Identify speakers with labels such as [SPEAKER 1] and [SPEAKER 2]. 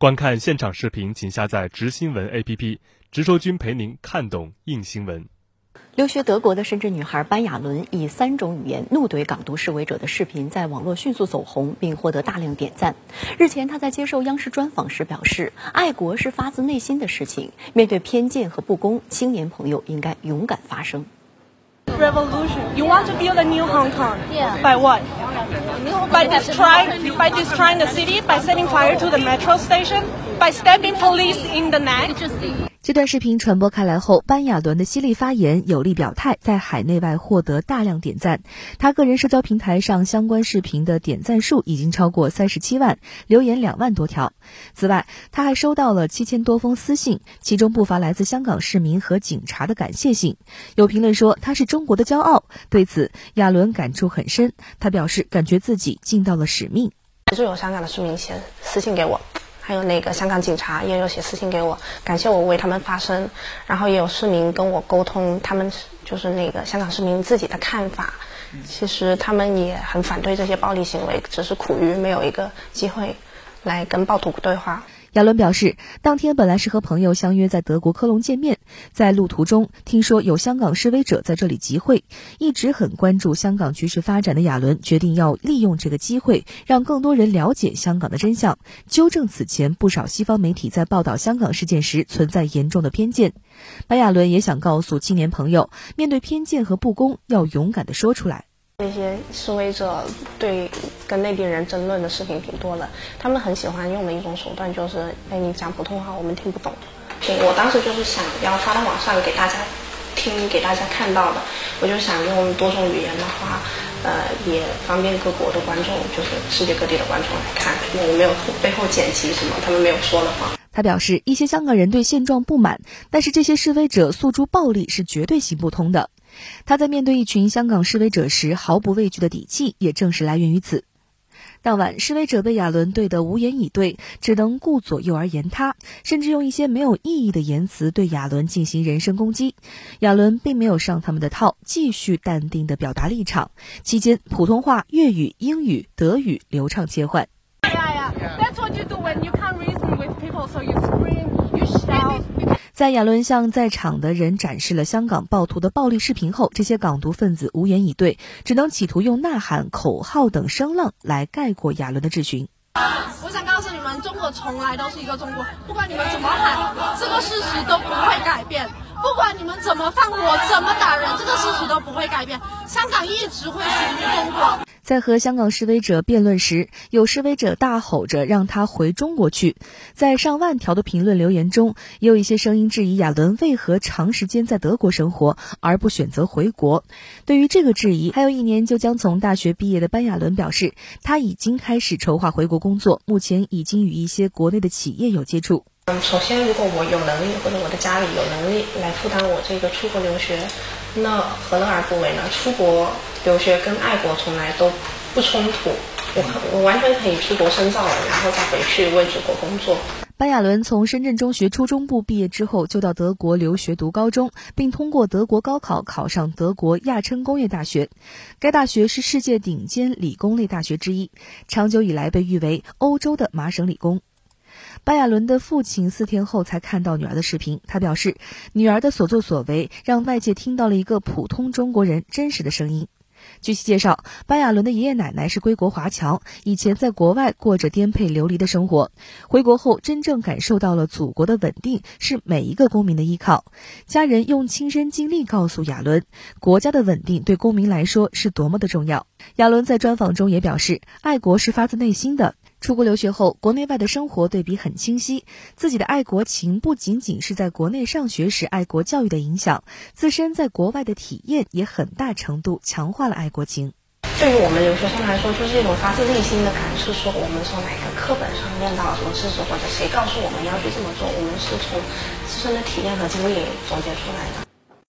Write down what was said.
[SPEAKER 1] 观看现场视频，请下载“直新闻 ”APP，直说君陪您看懂硬新闻。
[SPEAKER 2] 留学德国的深圳女孩班雅伦以三种语言怒怼港独示威者的视频在网络迅速走红，并获得大量点赞。日前，她在接受央视专访时表示：“爱国是发自内心的事情，面对偏见和不公，青年朋友应该勇敢发声。”
[SPEAKER 3] Revolution. You want to build a new Hong Kong?
[SPEAKER 4] Yeah.
[SPEAKER 3] By what? By destroying, by destroying the city, by setting fire to the metro station, by stabbing police in the neck.
[SPEAKER 5] 这段视频传播开来后，班亚伦的犀利发言、有力表态，在海内外获得大量点赞。他个人社交平台上相关视频的点赞数已经超过三十七万，留言两万多条。此外，他还收到了七千多封私信，其中不乏来自香港市民和警察的感谢信。有评论说他是中国的骄傲。对此，亚伦感触很深，他表示感觉自己尽到了使命。
[SPEAKER 6] 其实有香港的市民写私信给我。还有那个香港警察也有写私信给我，感谢我为他们发声。然后也有市民跟我沟通，他们就是那个香港市民自己的看法。其实他们也很反对这些暴力行为，只是苦于没有一个机会来跟暴徒对话。
[SPEAKER 5] 亚伦表示，当天本来是和朋友相约在德国科隆见面，在路途中听说有香港示威者在这里集会，一直很关注香港局势发展的亚伦决定要利用这个机会，让更多人了解香港的真相，纠正此前不少西方媒体在报道香港事件时存在严重的偏见。白亚伦也想告诉青年朋友，面对偏见和不公，要勇敢地说出来。
[SPEAKER 6] 那些示威者对跟内地人争论的视频挺多的，他们很喜欢用的一种手段就是，哎，你讲普通话我们听不懂。我当时就是想要发到网上给大家听，给大家看到的。我就想用多种语言的话，呃，也方便各国的观众，就是世界各地的观众来看。因为我没有背后剪辑什么，他们没有说的话。
[SPEAKER 5] 他表示，一些香港人对现状不满，但是这些示威者诉诸暴力是绝对行不通的。他在面对一群香港示威者时毫不畏惧的底气，也正是来源于此。当晚，示威者被亚伦对得无言以对，只能顾左右而言他，甚至用一些没有意义的言辞对亚伦进行人身攻击。亚伦并没有上他们的套，继续淡定地表达立场。期间，普通话、粤语、英语、德语流畅切换。在亚伦向在场的人展示了香港暴徒的暴力视频后，这些港独分子无言以对，只能企图用呐喊、口号等声浪来概括亚伦的质询。
[SPEAKER 3] 我想告诉你们，中国从来都是一个中国，不管你们怎么喊，这个事实都不会改变；不管你们怎么放火、怎么打人，这个事实都不会改变。香港一直会属于中国。
[SPEAKER 5] 在和香港示威者辩论时，有示威者大吼着让他回中国去。在上万条的评论留言中，也有一些声音质疑亚伦为何长时间在德国生活而不选择回国。对于这个质疑，还有一年就将从大学毕业的班亚伦表示，他已经开始筹划回国工作，目前已经与一些国内的企业有接触。
[SPEAKER 6] 首先，如果我有能力或者我的家里有能力来负担我这个出国留学，那何乐而不为呢？出国。留学跟爱国从来都不冲突，我我完全可以出国深造了，然后再回去为祖国工作。
[SPEAKER 5] 班亚伦从深圳中学初中部毕业之后，就到德国留学读高中，并通过德国高考考上德国亚琛工业大学。该大学是世界顶尖理工类大学之一，长久以来被誉为欧洲的麻省理工。巴亚伦的父亲四天后才看到女儿的视频，他表示，女儿的所作所为让外界听到了一个普通中国人真实的声音。据其介绍，巴亚伦的爷爷奶奶是归国华侨，以前在国外过着颠沛流离的生活，回国后真正感受到了祖国的稳定是每一个公民的依靠。家人用亲身经历告诉亚伦，国家的稳定对公民来说是多么的重要。亚伦在专访中也表示，爱国是发自内心的。出国留学后，国内外的生活对比很清晰。自己的爱国情不仅仅是在国内上学时爱国教育的影响，自身在国外的体验也很大程度强化了爱国情。
[SPEAKER 6] 对于我们留学生来说，就是一种发自内心的感受。说我们从哪个课本上念到什么知识，或者谁告诉我们要去这么做，我们是从自身的体验和经历总结出来的。